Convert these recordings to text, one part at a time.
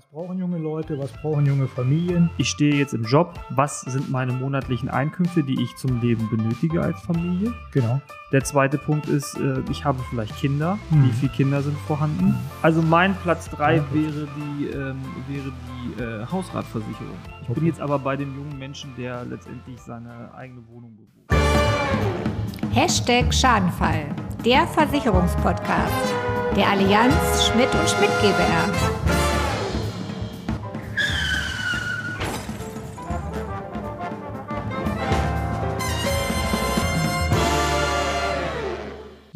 Was brauchen junge Leute? Was brauchen junge Familien? Ich stehe jetzt im Job. Was sind meine monatlichen Einkünfte, die ich zum Leben benötige als Familie? Genau. Der zweite Punkt ist, äh, ich habe vielleicht Kinder. Mhm. Wie viele Kinder sind vorhanden? Mhm. Also mein Platz 3 Ja, wäre die, ähm, wäre die äh, Hausratversicherung. Ich bin Okay. jetzt aber bei dem jungen Menschen, der letztendlich seine eigene Wohnung bewohnt. Hashtag Schadenfall, der Versicherungspodcast der Allianz Schmidt und Schmidt GbR.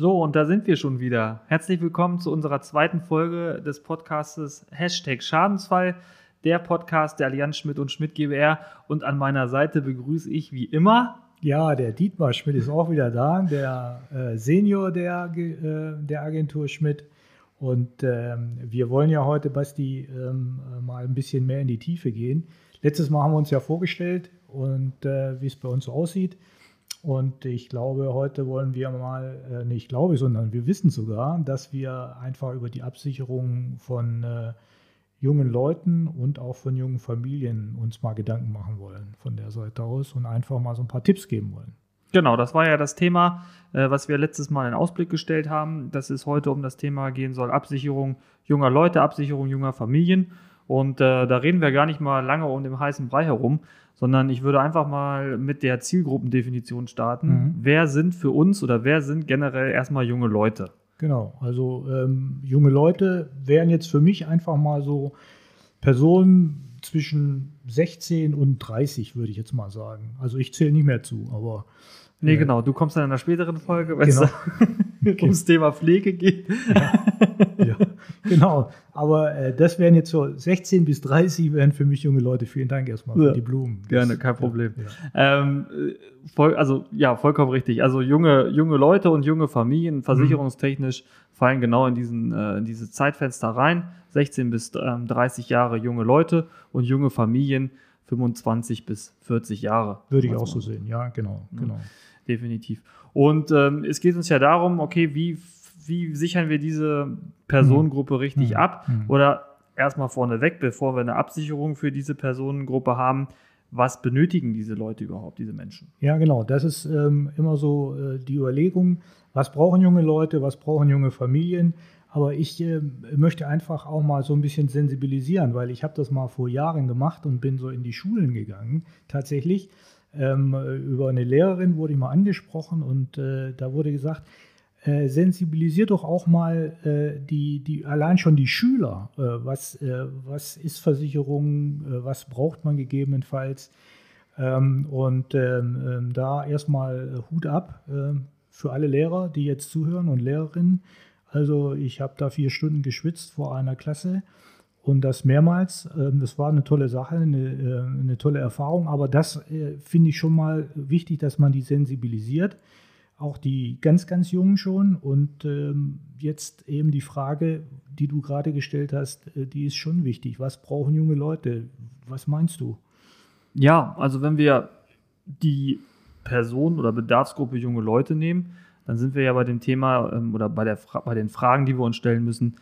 So, und da sind wir schon wieder. Herzlich willkommen zu unserer zweiten Folge des Podcastes Hashtag Schadensfall, der Podcast der Allianz Schmidt und Schmidt GbR. Und an meiner Seite begrüße ich wie immer Ja, der Dietmar Schmidt ist auch wieder da, der äh, Senior der, äh, der Agentur Schmidt. Und ähm, wir wollen ja heute, Basti, ähm, äh, mal ein bisschen mehr in die Tiefe gehen. Letztes Mal haben wir uns ja vorgestellt und äh, wie es bei uns so aussieht. Und ich glaube, heute wollen wir mal, äh, nicht glaube, sondern wir wissen sogar, dass wir einfach über die Absicherung von äh, jungen Leuten und auch von jungen Familien uns mal Gedanken machen wollen von der Seite aus und einfach mal so ein paar Tipps geben wollen. Genau, das war ja das Thema, äh, was wir letztes Mal in Ausblick gestellt haben, dass es heute um das Thema gehen soll, Absicherung junger Leute, Absicherung junger Familien. Und äh, da reden wir gar nicht mal lange um den heißen Brei herum, sondern ich würde einfach mal mit der Zielgruppendefinition starten. Mhm. Wer sind für uns oder wer sind generell erstmal junge Leute? Genau, also ähm, junge Leute wären jetzt für mich einfach mal so Personen zwischen 16 und 30, würde ich jetzt mal sagen. Also ich zähle nicht mehr zu, aber Nee, äh, genau, du kommst dann in einer späteren Folge, wenn es Genau. ums Thema Pflege geht. ja, genau. Aber äh, das wären jetzt so 16 bis 30 wären für mich junge Leute. Vielen Dank erstmal für Ja, die Blumen. gerne, kein Problem. Ja, ja. Ähm, äh, voll, also ja, vollkommen richtig. Also junge, junge Leute und junge Familien, versicherungstechnisch, fallen genau in, diesen, äh, in dieses Zeitfenster rein. 16 bis ähm, 30 Jahre junge Leute und junge Familien 25 bis 40 Jahre. Würde ich Also, auch so sehen. Ja, genau, Ja. genau. Definitiv. Und ähm, es geht uns ja darum, okay, wie, wie sichern wir diese Personengruppe richtig Mhm. ab? Mhm. Oder erstmal vorneweg, bevor wir eine Absicherung für diese Personengruppe haben, was benötigen diese Leute überhaupt, diese Menschen? Ja, genau. Das ist ähm, immer so äh, die Überlegung, was brauchen junge Leute, was brauchen junge Familien. Aber ich äh, möchte einfach auch mal so ein bisschen sensibilisieren, weil ich habe das mal vor Jahren gemacht und bin so in die Schulen gegangen, tatsächlich. Ähm, über eine Lehrerin wurde ich mal angesprochen und äh, da wurde gesagt, äh, sensibilisiert doch auch mal äh, die, die, allein schon die Schüler. Äh, was, äh, was ist Versicherung? Äh, was braucht man gegebenenfalls? Ähm, und ähm, ähm, da erstmal äh, Hut ab ähm, für alle Lehrer, die jetzt zuhören und Lehrerinnen. Also ich habe da vier Stunden geschwitzt vor einer Klasse und das mehrmals. Ähm, das war eine tolle Sache, eine, äh, eine tolle Erfahrung. Aber das äh, finde ich schon mal wichtig, dass man die sensibilisiert. Auch die ganz, ganz Jungen schon. Und ähm, jetzt eben die Frage, die du gerade gestellt hast, äh, die ist schon wichtig. Was brauchen junge Leute? Was meinst du? Ja, also wenn wir die Person oder Bedarfsgruppe junge Leute nehmen, dann sind wir ja bei dem Thema ähm, oder bei, der bei den Fragen, die wir uns stellen müssen.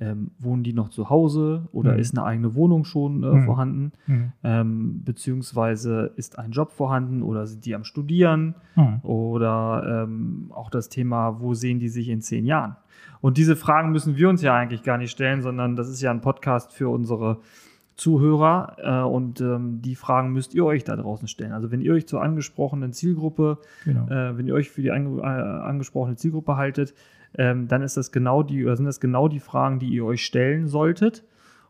Ähm, wohnen die noch zu Hause oder Mhm. ist eine eigene Wohnung schon äh, Mhm. vorhanden? Hm. Ähm, beziehungsweise ist ein Job vorhanden oder sind die am Studieren? Hm. Oder ähm, auch das Thema, wo sehen die sich in zehn Jahren? Und diese Fragen müssen wir uns ja eigentlich gar nicht stellen, sondern das ist ja ein Podcast für unsere Zuhörer äh, und ähm, die Fragen müsst ihr euch da draußen stellen. Also wenn ihr euch zur angesprochenen Zielgruppe, Genau. äh, wenn ihr euch für die ange äh, angesprochene Zielgruppe haltet, ähm, dann ist das genau die, oder sind das genau die Fragen, die ihr euch stellen solltet.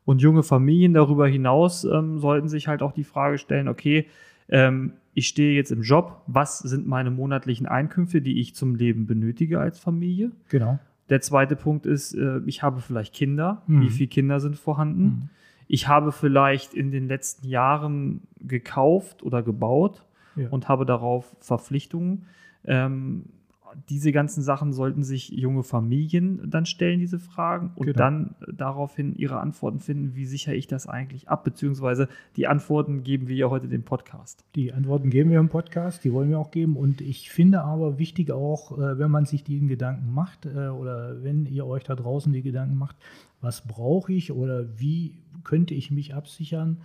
Und junge Familien darüber hinaus ähm, sollten sich halt auch die Frage stellen, okay, ähm, ich stehe jetzt im Job, was sind meine monatlichen Einkünfte, die ich zum Leben benötige als Familie? Genau. Der zweite Punkt ist, äh, ich habe vielleicht Kinder. Mhm. Wie viele Kinder sind vorhanden? Mhm. Ich habe vielleicht in den letzten Jahren gekauft oder gebaut Ja. und habe darauf Verpflichtungen. Ähm, diese ganzen Sachen sollten sich junge Familien dann stellen, diese Fragen, und Genau. dann daraufhin ihre Antworten finden, wie sichere ich das eigentlich ab, beziehungsweise die Antworten geben wir ja heute dem Podcast. Die Antworten geben wir im Podcast, die wollen wir auch geben. Und ich finde aber wichtig auch, äh, wenn man sich die Gedanken macht äh, oder wenn ihr euch da draußen die Gedanken macht, was brauche ich oder wie könnte ich mich absichern,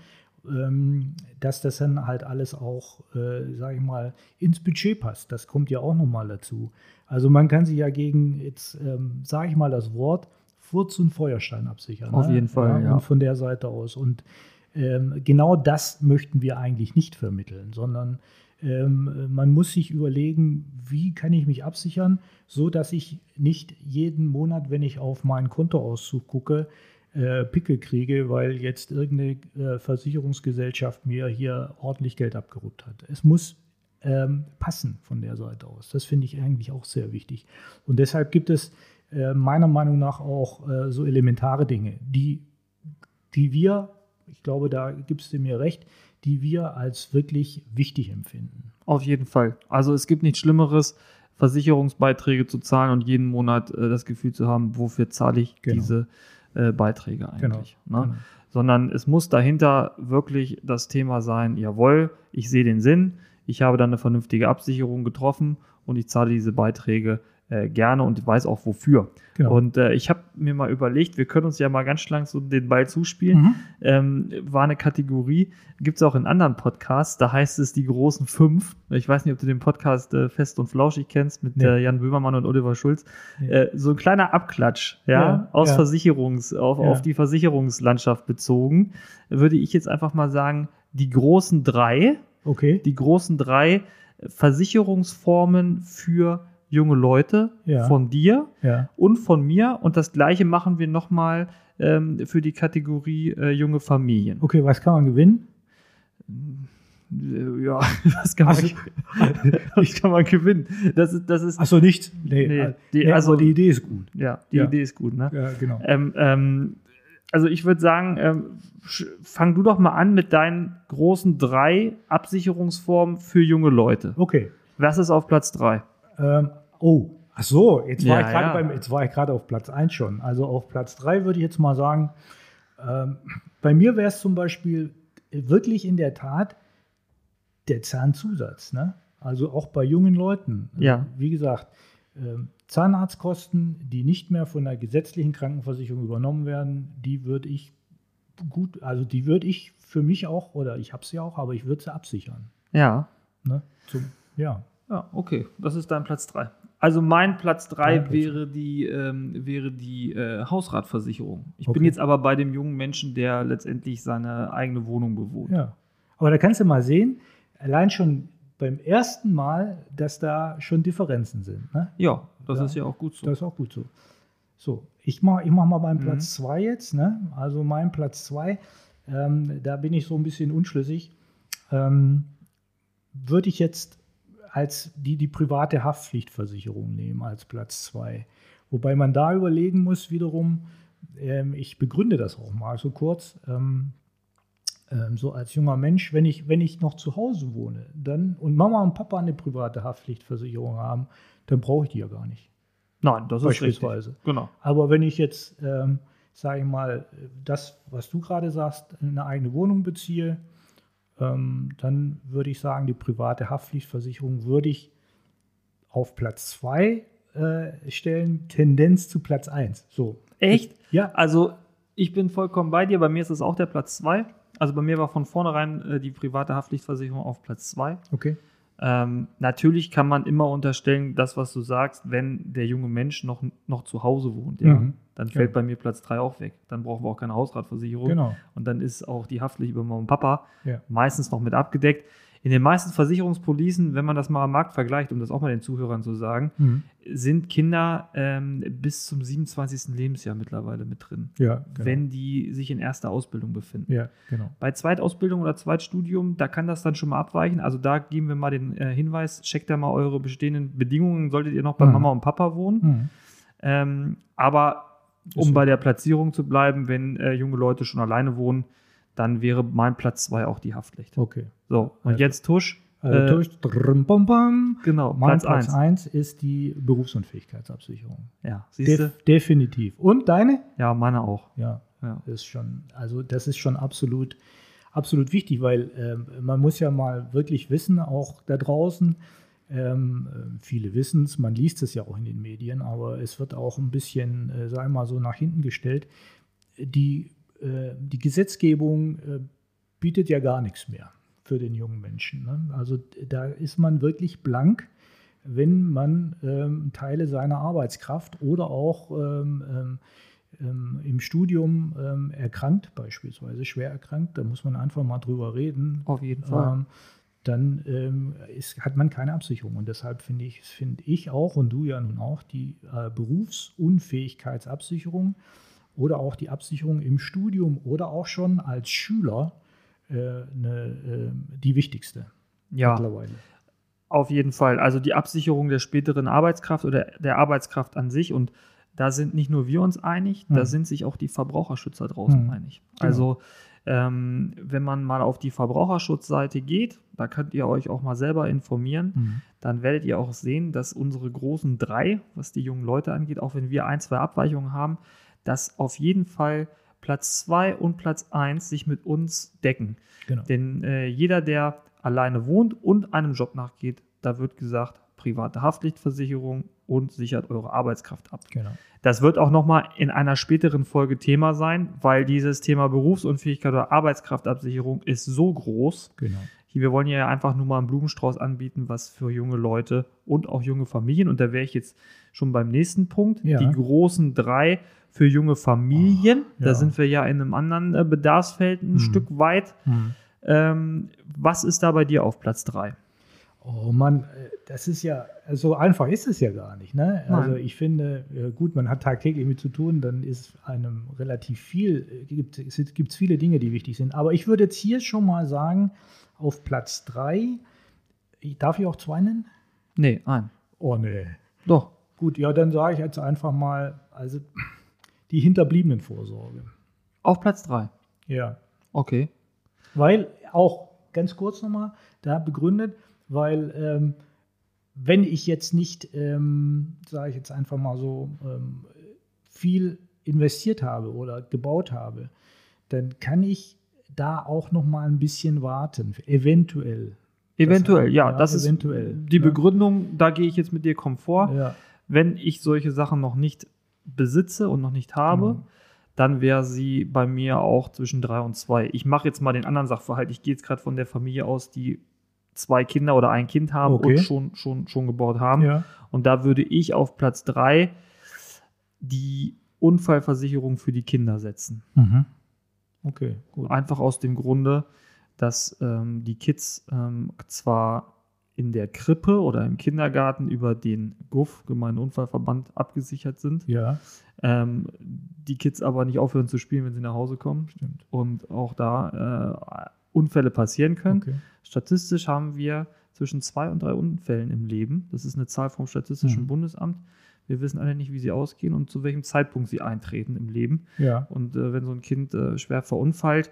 dass das dann halt alles auch, äh, sage ich mal, ins Budget passt. Das kommt ja auch nochmal dazu. Also man kann sich ja gegen, jetzt ähm, sage ich mal das Wort, Furz und Feuerstein absichern. Auf ne? jeden Fall, ja. Und von der Seite aus. Und ähm, genau das möchten wir eigentlich nicht vermitteln, sondern ähm, man muss sich überlegen, wie kann ich mich absichern, so dass ich nicht jeden Monat, wenn ich auf meinen Kontoauszug gucke, äh, Pickel kriege, weil jetzt irgendeine äh, Versicherungsgesellschaft mir hier ordentlich Geld abgeruppt hat. Es muss ähm, passen von der Seite aus. Das finde ich eigentlich auch sehr wichtig. Und deshalb gibt es äh, meiner Meinung nach auch so elementare Dinge, die, die wir, ich glaube, da gibst du mir recht, die wir als wirklich wichtig empfinden. Auf jeden Fall. Also es gibt nichts Schlimmeres, Versicherungsbeiträge zu zahlen und jeden Monat äh, das Gefühl zu haben, wofür zahle ich Genau. diese äh, Beiträge eigentlich. Genau. Ne? Genau. Sondern es muss dahinter wirklich das Thema sein, jawohl, ich sehe den Sinn, ich habe dann eine vernünftige Absicherung getroffen und ich zahle diese Beiträge äh, gerne und weiß auch wofür. Genau. Und äh, ich habe mir mal überlegt, wir können uns ja mal ganz schlank so den Ball zuspielen. Mhm. Ähm, war eine Kategorie, gibt es auch in anderen Podcasts, da heißt es die großen fünf. Ich weiß nicht, ob du den Podcast äh, Fest und Flauschig kennst mit Nee. äh, Jan Böhmermann und Oliver Schulz. Nee. Äh, so ein kleiner Abklatsch, ja, Ja, aus ja. Versicherungs, auf, Ja. auf die Versicherungslandschaft bezogen, würde ich jetzt einfach mal sagen, die großen drei, Okay. die großen drei Versicherungsformen für junge Leute Ja. von dir ja. und von mir. Und das gleiche machen wir nochmal ähm, für die Kategorie äh, junge Familien. Okay, was kann man gewinnen? Äh, Ja, was kann man, Also- was kann man gewinnen? Das ist, das ist Achso, nichts? Nee, Nee, äh, die- nee, also- die Idee ist gut. ja, die Ja. Idee ist gut, ne? Ja, genau. Ähm, ähm, also ich würde sagen, ähm, fang du doch mal an mit deinen großen drei Absicherungsformen für junge Leute. Okay. Was ist auf Platz drei? Ähm, oh, ach so, jetzt war Ja, ich gerade ja. beim, jetzt war ich gerade auf Platz 1 schon. Also auf Platz 3 würde ich jetzt mal sagen, ähm, bei mir wäre es zum Beispiel wirklich in der Tat der Zahnzusatz. Ne? Also auch bei jungen Leuten. Ja. Wie gesagt, ähm, Zahnarztkosten, die nicht mehr von der gesetzlichen Krankenversicherung übernommen werden, die würde ich gut, also die würde ich für mich auch, oder ich habe sie auch, aber ich würde sie absichern. Ja. Ne? Zum, ja. Ja, okay. Das ist dein Platz drei. Also mein Platz drei Dein Platz wäre die, ähm, wäre die äh, Hausratversicherung. Ich bin Okay. jetzt aber bei dem jungen Menschen, der letztendlich seine eigene Wohnung bewohnt. Ja. Aber da kannst du mal sehen, allein schon beim ersten Mal, dass da schon Differenzen sind. Ne? Ja, das Ja. ist ja auch gut so. Das ist auch gut so. So, ich mache ich mach mal meinen Mhm. Platz 2 jetzt. Ne? Also mein Platz 2, ähm, da bin ich so ein bisschen unschlüssig. Ähm, Würde ich jetzt als die, die private Haftpflichtversicherung nehmen als Platz 2. Wobei man da überlegen muss wiederum, ähm, ich begründe das auch mal so kurz, ähm, ähm, so als junger Mensch, wenn ich, wenn ich noch zu Hause wohne dann, und Mama und Papa eine private Haftpflichtversicherung haben, dann brauche ich die ja gar nicht. Nein, das ist richtig. Genau. Aber wenn ich jetzt, ähm, sage ich mal, das, was du gerade sagst, eine eigene Wohnung beziehe, dann würde ich sagen, die private Haftpflichtversicherung würde ich auf Platz 2 äh, stellen, Tendenz zu Platz 1. So. Echt? Ja, Also, ich bin vollkommen bei dir. Bei mir ist es auch der Platz 2. Also, bei mir war von vornherein äh, die private Haftpflichtversicherung auf Platz 2. okay. Ähm, natürlich kann man immer unterstellen, das, was du sagst, wenn der junge Mensch noch, noch zu Hause wohnt, ja, Mhm. dann fällt Ja. bei mir Platz 3 auch weg. Dann brauchen wir auch keine Hausratversicherung. Genau. Und dann ist auch die Haftpflicht über Mama und Papa Ja. meistens noch mit abgedeckt. In den meisten Versicherungspolicen, wenn man das mal am Markt vergleicht, um das auch mal den Zuhörern zu sagen, Mhm. sind Kinder ähm, bis zum 27. Lebensjahr mittlerweile mit drin, Ja, genau. wenn die sich in erster Ausbildung befinden. ja, genau. Bei Zweitausbildung oder Zweitstudium, da kann das dann schon mal abweichen. Also da geben wir mal den äh, Hinweis, checkt da mal eure bestehenden Bedingungen, solltet ihr noch bei Mhm. Mama und Papa wohnen. Mhm. Ähm, aber um bei der Platzierung zu bleiben, wenn äh, junge Leute schon alleine wohnen, dann wäre mein Platz 2 auch die Haftpflicht. Okay. So, und Also- jetzt Tusch. Also, Äh, drrm, bam, bam. Genau, Mein Platz Platz 1. 1 ist die Berufsunfähigkeitsabsicherung. Ja, siehst du? Def definitiv. Und deine? Ja, meine auch. Ja, Ja. ist schon, also das ist schon absolut, absolut wichtig, weil ähm, man muss ja mal wirklich wissen, auch da draußen, ähm, äh, viele wissen es, man liest es ja auch in den Medien, aber es wird auch ein bisschen, äh, sagen wir mal so, nach hinten gestellt. die, die Gesetzgebung äh, bietet ja gar nichts mehr für den jungen Menschen. Ne? Also da ist man wirklich blank, wenn man ähm, Teile seiner Arbeitskraft oder auch ähm, ähm, im Studium erkrankt, beispielsweise schwer erkrankt, da muss man einfach mal drüber reden. Auf jeden Fall. Dann ist, hat man keine Absicherung. Und deshalb finde ich, finde ich auch und du ja nun auch die äh, Berufsunfähigkeitsabsicherung oder auch die Absicherung im Studium oder auch schon als Schüler äh, eine, äh, die wichtigste ja. mittlerweile. Auf jeden Fall. Also die Absicherung der späteren Arbeitskraft oder der Arbeitskraft an sich und da sind nicht nur wir uns einig, hm. da sind sich auch die Verbraucherschützer draußen hm. einig. Genau. Also ähm, wenn man mal auf die Verbraucherschutzseite geht, da könnt ihr euch auch mal selber informieren, mhm. dann werdet ihr auch sehen, dass unsere großen drei, was die jungen Leute angeht, auch wenn wir ein, zwei Abweichungen haben, dass auf jeden Fall Platz zwei und Platz eins sich mit uns decken. Genau. Denn äh, jeder, der alleine wohnt und einem Job nachgeht, da wird gesagt, private Haftpflichtversicherung und sichert eure Arbeitskraft ab. Genau. Das wird auch nochmal in einer späteren Folge Thema sein, weil dieses Thema Berufsunfähigkeit oder Arbeitskraftabsicherung ist so groß. Genau. Wir wollen ja einfach nur mal einen Blumenstrauß anbieten, was für junge Leute und auch junge Familien, und da wäre ich jetzt schon beim nächsten Punkt, ja. die großen drei für junge Familien. Oh, ja. Da sind wir ja in einem anderen äh, Bedarfsfeld ein hm. Stück weit. Hm. Ähm, was ist da bei dir auf Platz drei? Oh Mann, äh, das ist ja, so einfach ist es ja gar nicht. Ne? Also ich finde, gut, man hat tagtäglich mit zu tun, dann ist einem relativ viel, gibt es viele Dinge, die wichtig sind. Aber ich würde jetzt hier schon mal sagen, auf Platz 3, darf ich auch zwei nennen? Nee, ein. Oh nee. Doch. Gut, ja, dann sage ich jetzt einfach mal, also die hinterbliebenen Vorsorge. Auf Platz 3? Ja. Okay. Weil auch, ganz kurz nochmal, da begründet, weil ähm, wenn ich jetzt nicht, ähm, sage ich jetzt einfach mal so, ähm, viel investiert habe oder gebaut habe, dann kann ich da auch noch mal ein bisschen warten, eventuell. Eventuell, das, ja, ja, das eventuell, ist die ja. Begründung, da gehe ich jetzt mit dir Komfort. Ja. Wenn ich solche Sachen noch nicht besitze und noch nicht habe, mhm. dann wäre sie bei mir auch zwischen drei und zwei. Ich mache jetzt mal den anderen Sachverhalt. Ich gehe jetzt gerade von der Familie aus, die zwei Kinder oder ein Kind haben okay. und schon, schon, schon gebaut haben. Ja. Und da würde ich auf Platz drei die Unfallversicherung für die Kinder setzen. Mhm. Okay, gut. Einfach aus dem Grunde, dass ähm, die Kids ähm, zwar in der Krippe oder im Kindergarten über den GUF, Unfallverband, abgesichert sind. Ja. Ähm, die Kids aber nicht aufhören zu spielen, wenn sie nach Hause kommen. Stimmt. Und auch da äh, Unfälle passieren können. Okay. Statistisch haben wir zwischen zwei und drei Unfällen im Leben. Das ist eine Zahl vom Statistischen mhm. Bundesamt. Wir wissen alle nicht, wie sie ausgehen und zu welchem Zeitpunkt sie eintreten im Leben. Ja. Und äh, wenn so ein Kind äh, schwer verunfallt,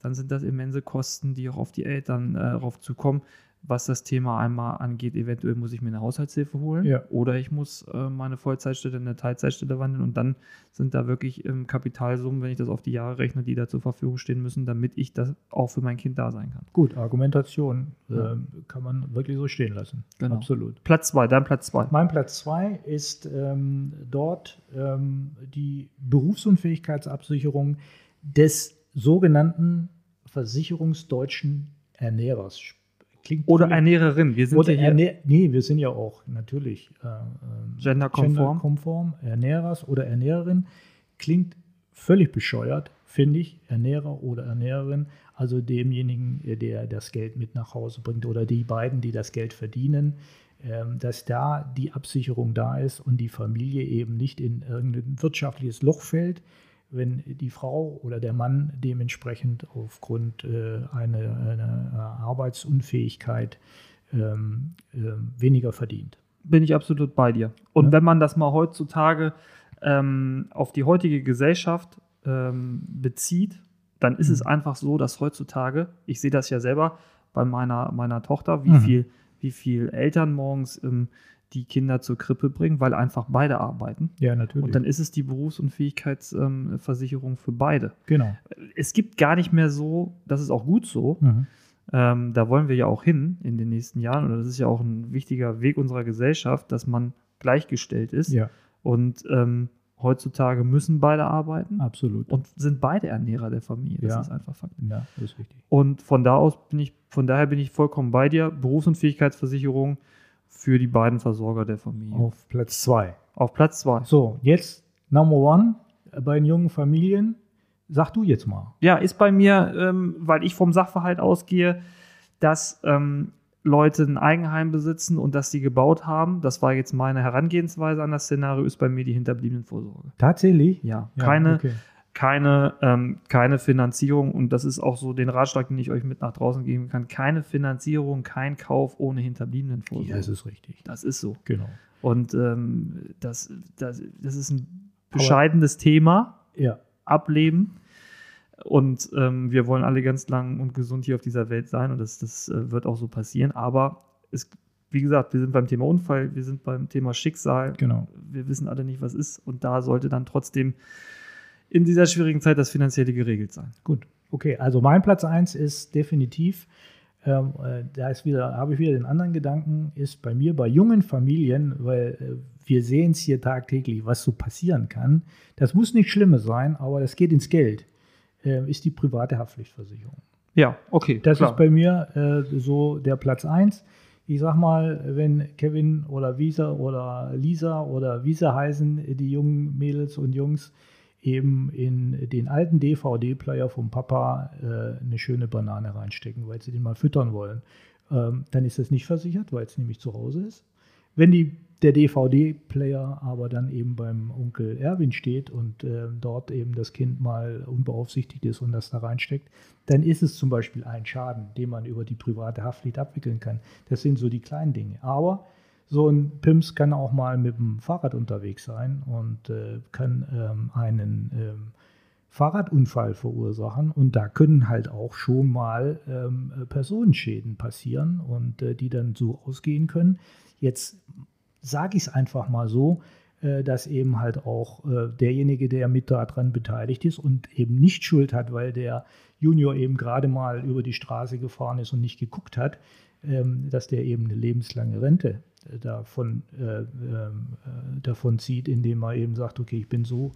dann sind das immense Kosten, die auch auf die Eltern äh, darauf zukommen was das Thema einmal angeht, eventuell muss ich mir eine Haushaltshilfe holen ja. oder ich muss äh, meine Vollzeitstelle in eine Teilzeitstelle wandeln und dann sind da wirklich ähm, Kapitalsummen, wenn ich das auf die Jahre rechne, die da zur Verfügung stehen müssen, damit ich das auch für mein Kind da sein kann. Gut, Argumentation ja. äh, kann man wirklich so stehen lassen. Genau. Absolut. Platz zwei, dein Platz zwei. Mein Platz zwei ist ähm, dort ähm, die Berufsunfähigkeitsabsicherung des sogenannten versicherungsdeutschen Ernährers Klingt Oder cool. Ernährerin. Wir sind Oder ja hier Ernähr nee, wir sind ja auch natürlich äh, ähm, genderkonform. genderkonform. Ernährers oder Ernährerin. Klingt völlig bescheuert, finde ich, Ernährer oder Ernährerin, also demjenigen, der das Geld mit nach Hause bringt oder die beiden, die das Geld verdienen, ähm, dass da die Absicherung da ist und die Familie eben nicht in irgendein wirtschaftliches Loch fällt, wenn die Frau oder der Mann dementsprechend aufgrund äh, einer, einer, Arbeitsunfähigkeit ähm, äh, weniger verdient. Bin ich absolut bei dir. Und ja. wenn man das mal heutzutage ähm, auf die heutige Gesellschaft ähm, bezieht, dann ist mhm. es einfach so, dass heutzutage, ich sehe das ja selber bei meiner, meiner Tochter, wie, mhm. viel, wie viel Eltern morgens im die Kinder zur Krippe bringen, weil einfach beide arbeiten. Ja, natürlich. Und dann ist es die Berufsunfähigkeitsversicherung für beide. Genau. Es gibt gar nicht mehr so, das ist auch gut so. Mhm. Ähm, da wollen wir ja auch hin in den nächsten Jahren. Und das ist ja auch ein wichtiger Weg unserer Gesellschaft, dass man gleichgestellt ist. Ja. Und ähm, heutzutage müssen beide arbeiten Absolut. und sind beide Ernährer der Familie. Das Ja. ist einfach Fakt. ja, das ist richtig. Und von da aus bin ich, von daher bin ich vollkommen bei dir. Berufsunfähigkeitsversicherung für die beiden Versorger der Familie. Auf Platz zwei. Auf Platz zwei. So, jetzt Number One bei den jungen Familien. Sag du jetzt mal. Ja, ist bei mir, ähm, weil ich vom Sachverhalt ausgehe, dass ähm, Leute ein Eigenheim besitzen und dass sie gebaut haben. Das war jetzt meine Herangehensweise an das Szenario, ist bei mir die Hinterbliebenenvorsorge. Tatsächlich? Ja, Ja, keine, okay. Keine, ähm, keine Finanzierung und das ist auch so den Ratschlag, den ich euch mit nach draußen geben kann. Keine Finanzierung, kein Kauf ohne Hinterbliebenenvorsorge. Ja, das ist richtig. das ist so. Genau. Und ähm, das, das, das ist ein bescheidenes Thema, Ja, Ableben. Und ähm, wir wollen alle ganz lang und gesund hier auf dieser Welt sein und das, das äh, wird auch so passieren. Aber es, wie gesagt, wir sind beim Thema Unfall, wir sind beim Thema Schicksal. genau. Wir wissen alle nicht, was ist. Und da sollte dann trotzdem in dieser schwierigen Zeit das Finanzielle geregelt sein. Gut. Okay, also mein Platz 1 ist definitiv, ähm, äh, da ist wieder, habe ich wieder den anderen Gedanken, ist bei mir bei jungen Familien, weil äh, wir sehen es hier tagtäglich, was so passieren kann. Das muss nicht Schlimmes sein, aber das geht ins Geld. Äh, ist die private Haftpflichtversicherung. Ja, okay. Das klar. ist bei mir äh, so der Platz 1. Ich sag mal, wenn Kevin oder Visa oder Lisa oder Visa heißen, die jungen Mädels und Jungs eben in den alten DVD-Player vom Papa äh, eine schöne Banane reinstecken, weil sie den mal füttern wollen, ähm, dann ist das nicht versichert, weil es nämlich zu Hause ist. Wenn die, der DVD-Player aber dann eben beim Onkel Erwin steht und äh, dort eben das Kind mal unbeaufsichtigt ist und das da reinsteckt, dann ist es zum Beispiel ein Schaden, den man über die private Haftpflicht abwickeln kann. Das sind so die kleinen Dinge. Aber so ein Pims kann auch mal mit dem Fahrrad unterwegs sein und äh, kann ähm, einen ähm, Fahrradunfall verursachen. Und da können halt auch schon mal ähm, Personenschäden passieren und äh, die dann so ausgehen können. Jetzt sage ich es einfach mal so, äh, dass eben halt auch äh, derjenige, der mit daran beteiligt ist und eben nicht Schuld hat, weil der Junior eben gerade mal über die Straße gefahren ist und nicht geguckt hat, ähm, dass der eben eine lebenslange Rente davon, äh, ähm, äh, davon zieht, indem er eben sagt, okay, ich bin so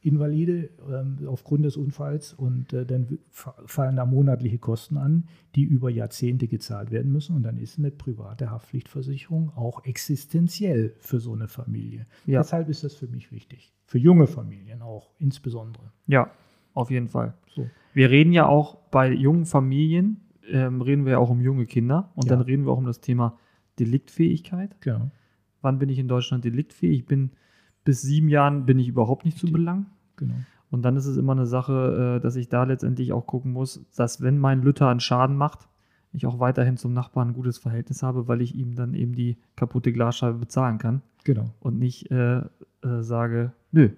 invalide ähm, aufgrund des Unfalls und äh, dann fallen da monatliche Kosten an, die über Jahrzehnte gezahlt werden müssen und dann ist eine private Haftpflichtversicherung auch existenziell für so eine Familie. Ja. Deshalb ist das für mich wichtig. Für junge Familien auch insbesondere. Ja, auf jeden Fall. So. Wir reden ja auch bei jungen Familien, ähm, reden wir ja auch um junge Kinder und Ja. dann reden wir auch um das Thema Deliktfähigkeit. Genau. Wann bin ich in Deutschland deliktfähig? Ich bin bis sieben Jahren bin ich überhaupt nicht zu belangen. genau. Und dann ist es immer eine Sache, äh, dass ich da letztendlich auch gucken muss, dass wenn mein Lütter einen Schaden macht, ich auch weiterhin zum Nachbarn ein gutes Verhältnis habe, weil ich ihm dann eben die kaputte Glasscheibe bezahlen kann Genau. und nicht äh, äh, sage, nö,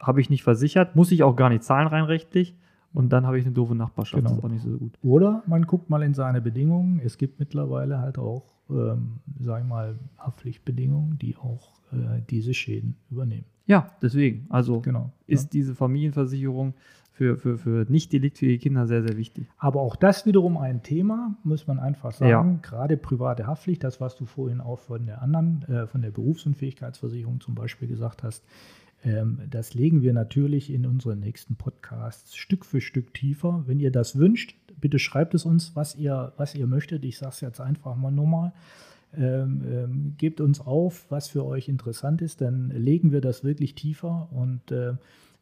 habe ich nicht versichert, muss ich auch gar nicht zahlen rein rechtlich und dann habe ich eine doofe Nachbarschaft, Genau. das ist auch nicht so gut. Oder man guckt mal in seine Bedingungen. Es gibt mittlerweile halt auch, ähm, sag ich mal, Haftpflichtbedingungen, die auch äh, diese Schäden übernehmen. Ja, deswegen, also Genau. ist diese Familienversicherung für, für, für nicht deliktfähige Kinder sehr, sehr wichtig. Aber auch das wiederum ein Thema, muss man einfach sagen. Gerade private Haftpflicht, das, was du vorhin auch von der anderen, äh, von der Berufsunfähigkeitsversicherung zum Beispiel gesagt hast, das legen wir natürlich in unseren nächsten Podcasts Stück für Stück tiefer. Wenn ihr das wünscht, bitte schreibt es uns, was ihr, was ihr möchtet. Ich sage es jetzt einfach mal nochmal. Ähm, ähm, gebt uns auf, was für euch interessant ist, dann legen wir das wirklich tiefer und äh,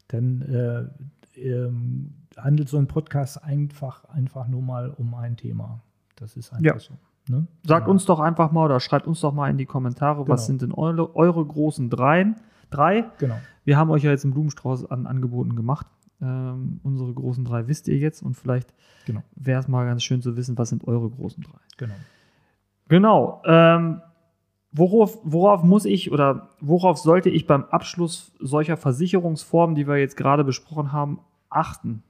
dann äh, ähm, handelt so ein Podcast einfach, einfach nur mal um ein Thema. Das ist einfach Ja. so. Ne? Sagt Genau. uns doch einfach mal oder schreibt uns doch mal in die Kommentare, was Genau. sind denn eure, eure großen Dreien? Drei. Genau. Wir haben euch ja jetzt einen Blumenstrauß an Angeboten gemacht. Ähm, unsere großen drei wisst ihr jetzt und vielleicht Genau. wäre es mal ganz schön zu wissen, was sind eure großen drei. Genau. Genau. Ähm, worauf, worauf muss ich oder worauf sollte ich beim Abschluss solcher Versicherungsformen, die wir jetzt gerade besprochen haben, achten?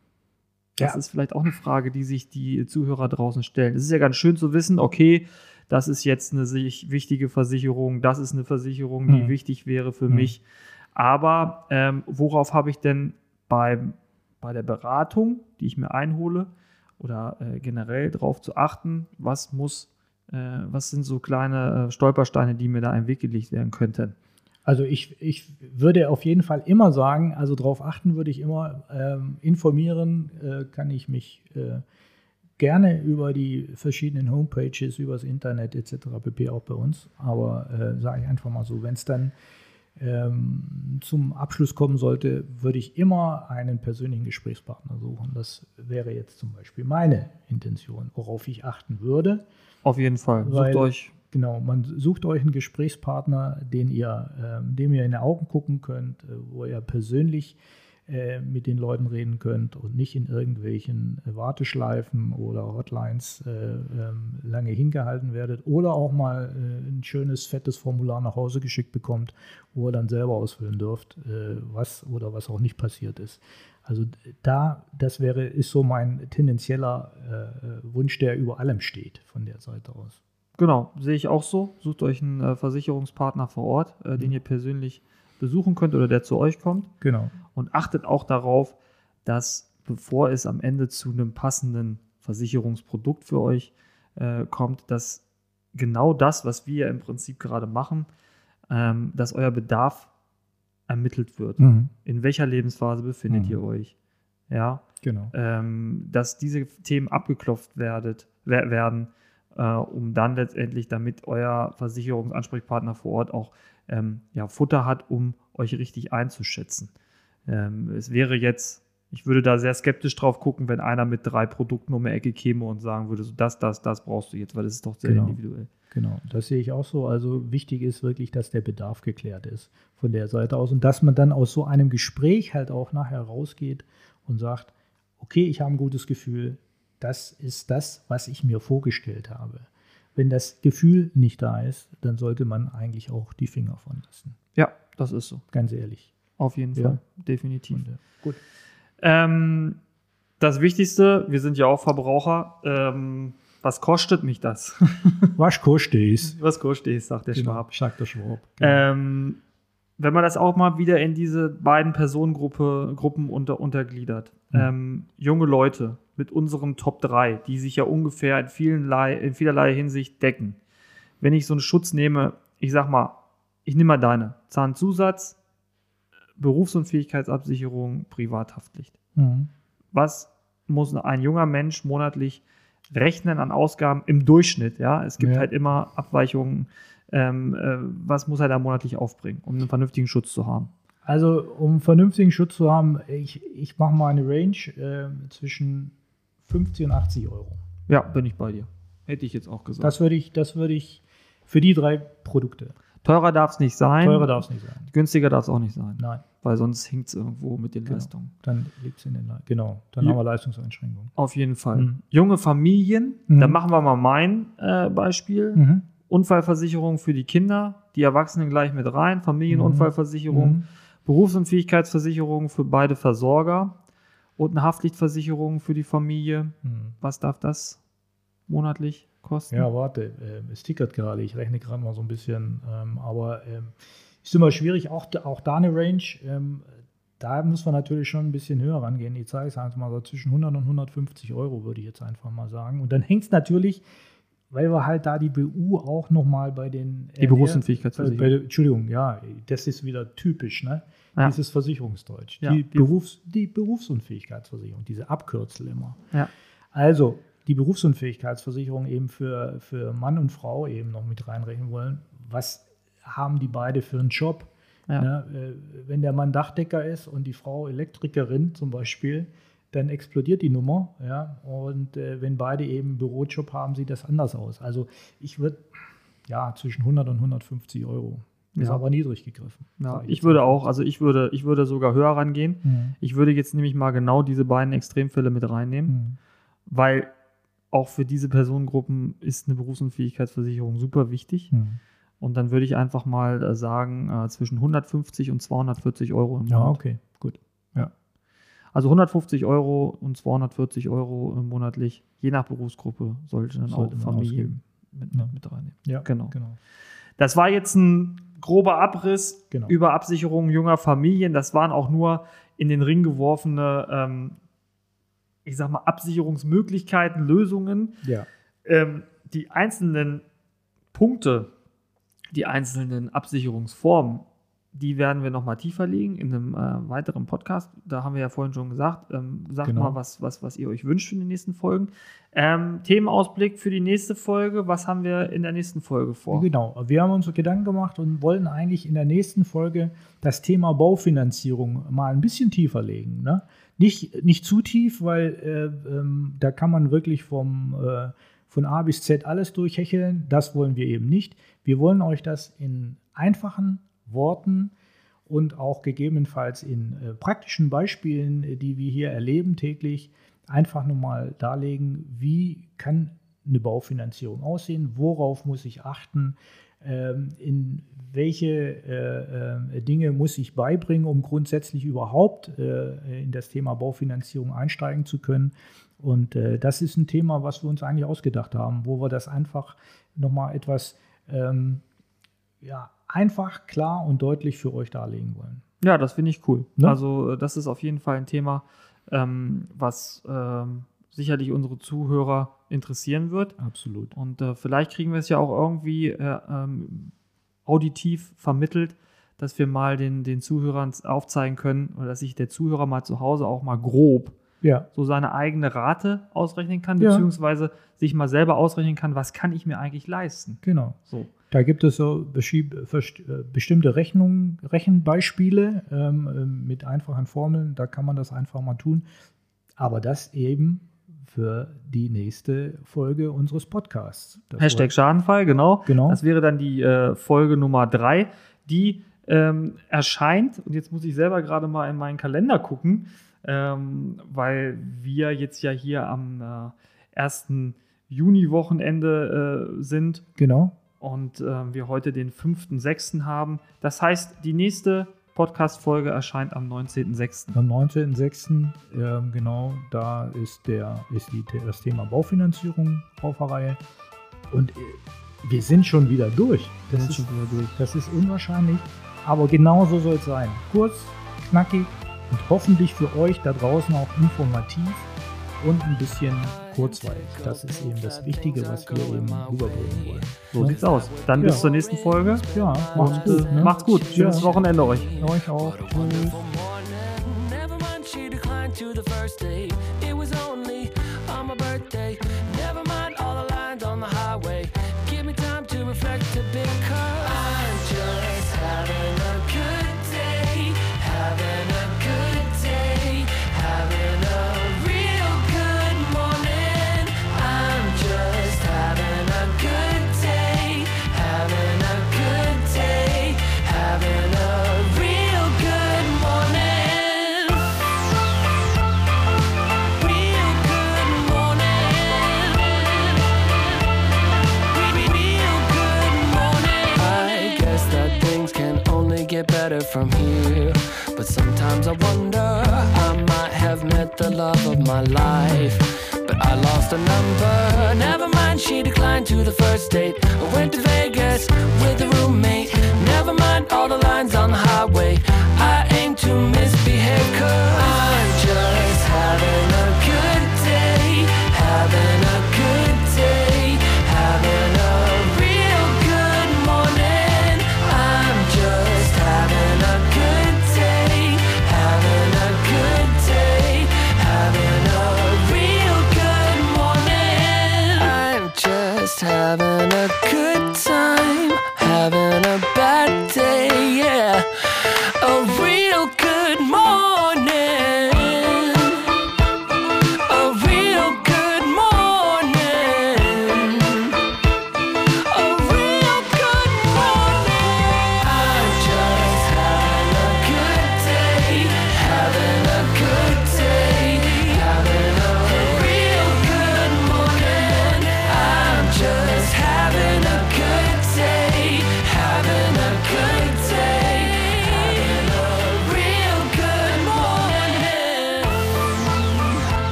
Das Ja. ist vielleicht auch eine Frage, die sich die Zuhörer draußen stellen. Es ist ja ganz schön zu wissen, okay, das ist jetzt eine wichtige Versicherung, das ist eine Versicherung, die Mhm. wichtig wäre für Mhm. mich. Aber ähm, worauf habe ich denn beim, bei der Beratung, die ich mir einhole, oder äh, generell darauf zu achten, was muss, äh, was sind so kleine äh, Stolpersteine, die mir da im Weg gelegt werden könnten? Also ich, ich würde auf jeden Fall immer sagen, also darauf achten würde ich immer, ähm, informieren äh, kann ich mich äh, gerne über die verschiedenen Homepages, übers Internet etc. pp. auch bei uns. Aber äh, sage ich einfach mal so, wenn es dann ähm, zum Abschluss kommen sollte, würde ich immer einen persönlichen Gesprächspartner suchen. Das wäre jetzt zum Beispiel meine Intention, worauf ich achten würde. Auf jeden Fall. Weil, Sucht euch. Genau, man sucht euch einen Gesprächspartner, den ihr, ähm, dem ihr in die Augen gucken könnt, äh, wo ihr persönlich äh, mit den Leuten reden könnt und nicht in irgendwelchen Warteschleifen oder Hotlines äh, ähm, lange hingehalten werdet oder auch mal äh, ein schönes, fettes Formular nach Hause geschickt bekommt, wo ihr dann selber ausfüllen dürft, äh, was oder was auch nicht passiert ist. Also da, das wäre, ist so mein tendenzieller äh, Wunsch, der über allem steht von der Seite aus. Genau, sehe ich auch so. Sucht euch einen äh, Versicherungspartner vor Ort, äh, den ihr persönlich besuchen könnt oder der zu euch kommt. Genau. Und achtet auch darauf, dass bevor es am Ende zu einem passenden Versicherungsprodukt für euch äh, kommt, dass genau das, was wir im Prinzip gerade machen, ähm, dass euer Bedarf ermittelt wird. Mhm. In welcher Lebensphase befindet Mhm. ihr euch? Ja, Genau. ähm, dass diese Themen abgeklopft werdet, wer, werden, äh, um dann letztendlich, damit euer Versicherungsansprechpartner vor Ort auch ähm, ja, Futter hat, um euch richtig einzuschätzen. Ähm, es wäre jetzt, ich würde da sehr skeptisch drauf gucken, wenn einer mit drei Produkten um die Ecke käme und sagen würde, so das, das, das brauchst du jetzt, weil das ist doch sehr Genau. individuell. Genau, das sehe ich auch so. Also wichtig ist wirklich, dass der Bedarf geklärt ist von der Seite aus und dass man dann aus so einem Gespräch halt auch nachher rausgeht und sagt, okay, ich habe ein gutes Gefühl, das ist das, was ich mir vorgestellt habe. Wenn das Gefühl nicht da ist, dann sollte man eigentlich auch die Finger von lassen. Ja, das ist so. Ganz ehrlich. Auf jeden Ja. Fall. Definitiv. Und, äh, gut. Ähm, das Wichtigste, wir sind ja auch Verbraucher. Ähm, was kostet mich das? Was kostet es? was kostet es, sagt der Schwab. Sagt der Schwab. Genau. Ähm, wenn man das auch mal wieder in diese beiden Personengruppe Gruppen unter, untergliedert. Mhm. Ähm, junge Leute mit unseren Top 3, die sich ja ungefähr in, vielerlei, in vielerlei Hinsicht decken. Wenn ich so einen Schutz nehme, ich sag mal, ich nehme mal deine. Zahnzusatz, Berufsunfähigkeitsabsicherung, Privathaftpflicht. Mhm. Was muss ein junger Mensch monatlich rechnen an Ausgaben im Durchschnitt? Ja, es gibt Ja. halt immer Abweichungen. Ähm, äh, was muss er da monatlich aufbringen, um einen vernünftigen Schutz zu haben? Also, um vernünftigen Schutz zu haben, ich, ich mache mal eine Range äh, zwischen 50 und 80 Euro. Ja, bin ich bei dir. Hätte ich jetzt auch gesagt. Das würde ich, das würde ich für die drei Produkte. Teurer darf es nicht sein. Teurer darf es nicht sein. Günstiger darf es auch nicht sein. Nein, Weil sonst hinkt es irgendwo mit den Genau. Leistungen. dann liegt es in den Le Genau, dann Ja. haben wir Leistungseinschränkungen. Auf jeden Fall. Mhm. Junge Familien, Mhm. da machen wir mal mein äh, Beispiel. Mhm. Unfallversicherung für die Kinder, die Erwachsenen gleich mit rein, Familienunfallversicherung, Mhm. Berufsunfähigkeitsversicherung für beide Versorger und eine Haftpflichtversicherung für die Familie. Mhm. Was darf das monatlich kosten? Ja, warte, äh, es tickert gerade, ich rechne gerade mal so ein bisschen, ähm, aber ähm, ist immer schwierig, auch, da- auch da eine Range, ähm, da muss man natürlich schon ein bisschen höher rangehen. Ich sage es einfach mal so zwischen 100 und 150 Euro, würde ich jetzt einfach mal sagen. Und dann hängt es natürlich, weil wir halt da die BU auch nochmal bei den... Die Berufsunfähigkeitsversicherung. Entschuldigung, ja, das ist wieder typisch, ne? Ja. Dieses Versicherungsdeutsch. Ja, die, die- Berufs-, die Berufsunfähigkeitsversicherung, diese Abkürzel immer. Ja. Also, die Berufsunfähigkeitsversicherung eben für, für Mann und Frau eben noch mit reinrechnen wollen. Was haben die beide für einen Job? Ja. Ne, äh, wenn der Mann Dachdecker ist und die Frau Elektrikerin zum Beispiel, dann explodiert die Nummer. Ja? Und äh, wenn beide eben einen Bürojob haben, sieht das anders aus. Also ich würde ja zwischen 100 und 150 Euro. Ist Ja. aber niedrig gegriffen. Ja, ich würde auch, also ich würde, ich würde sogar höher rangehen. Mhm. Ich würde jetzt nämlich mal genau diese beiden Extremfälle mit reinnehmen, Mhm. weil auch für diese Personengruppen ist eine Berufsunfähigkeitsversicherung super wichtig. Mhm. Und dann würde ich einfach mal äh, sagen, äh, zwischen 150 und 240 Euro im Ja, Monat. okay, gut. Also 150 Euro und 240 Euro äh, monatlich, je nach Berufsgruppe, sollte dann Sollte auch man Familie ausgeben. mit, Ja. mit reinnehmen. Ja, Genau. genau. Das war jetzt ein grober Abriss Genau. über Absicherungen junger Familien. Das waren auch nur in den Ring geworfene, ähm, ich sag mal, Absicherungsmöglichkeiten, Lösungen. Ja. Ähm, die einzelnen Punkte, die einzelnen Absicherungsformen die werden wir nochmal tiefer legen in einem äh, weiteren Podcast. Da haben wir ja vorhin schon gesagt. Ähm, sagt Genau. mal, was, was, was ihr euch wünscht für die nächsten Folgen. Ähm, Themenausblick für die nächste Folge. Was haben wir in der nächsten Folge vor? Genau, wir haben uns Gedanken gemacht und wollen eigentlich in der nächsten Folge das Thema Baufinanzierung mal ein bisschen tiefer legen. Ne? Nicht, nicht zu tief, weil äh, ähm, da kann man wirklich vom, äh, von A bis Z alles durchhecheln. Das wollen wir eben nicht. Wir wollen euch das in einfachen Worten und auch gegebenenfalls in äh, praktischen Beispielen, äh, die wir hier erleben täglich, einfach nochmal darlegen, wie kann eine Baufinanzierung aussehen, worauf muss ich achten, ähm, in welche äh, Dinge muss ich beibringen, um grundsätzlich überhaupt in das Thema Baufinanzierung einsteigen zu können. Und das ist ein Thema, was wir uns eigentlich ausgedacht haben, wo wir das einfach nochmal etwas ähm, ja, einfach, klar und deutlich für euch darlegen wollen. Ja, das finde ich cool. Ne? Also, äh, das ist auf jeden Fall ein Thema, ähm, was ähm, sicherlich unsere Zuhörer interessieren wird. Absolut. Und äh, vielleicht kriegen wir es ja auch irgendwie äh, ähm, auditiv vermittelt, dass wir mal den, den Zuhörern aufzeigen können, oder dass sich der Zuhörer mal zu Hause auch mal grob Ja, so seine eigene Rate ausrechnen kann, Ja. beziehungsweise sich mal selber ausrechnen kann, was kann ich mir eigentlich leisten. genau. So. Da gibt es so äh, bestimmte Rechnungen, Rechenbeispiele ähm, ähm, mit einfachen Formeln. Da kann man das einfach mal tun. Aber das eben für die nächste Folge unseres Podcasts. Das Hashtag Schadenfall, genau. Genau. Das wäre dann die äh, Folge Nummer drei, die ähm, erscheint. Und jetzt muss ich selber gerade mal in meinen Kalender gucken, ähm, weil wir jetzt ja hier am äh, 1. Juni-Wochenende äh, sind Genau. Und äh, wir heute den 5.6. haben. Das heißt, die nächste Podcast-Folge erscheint am 19.6. Am 19.06. Ähm, genau, da ist, der, ist die, das Thema Baufinanzierung auf der Reihe. Und äh, wir sind schon wieder durch. Das, ist, wieder durch. das ist unwahrscheinlich. Aber genau so soll es sein. Kurz, knackig und hoffentlich für euch da draußen auch informativ und ein bisschen kurzweilig. Das ist eben das Wichtige, was wir eben rüberbringen wollen. So sieht's aus. Dann bis Ja. zur nächsten Folge. Ja, macht's Und, gut. Ne? Macht's gut. Schönes Ja. Wochenende euch. Euch auch. Tschüss. to the first date. It was only on my birthday. From here. But sometimes I wonder, I might have met the love of my life. But I lost a number. Never mind, she declined to the first date. I went to Vegas with a roommate. Never mind all the lines on the highway. I aim to misbehave, cause I'm just having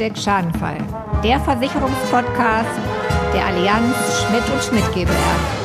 Hashtag Schadenfall, der Versicherungspodcast der Allianz Schmidt und Schmidt GbR.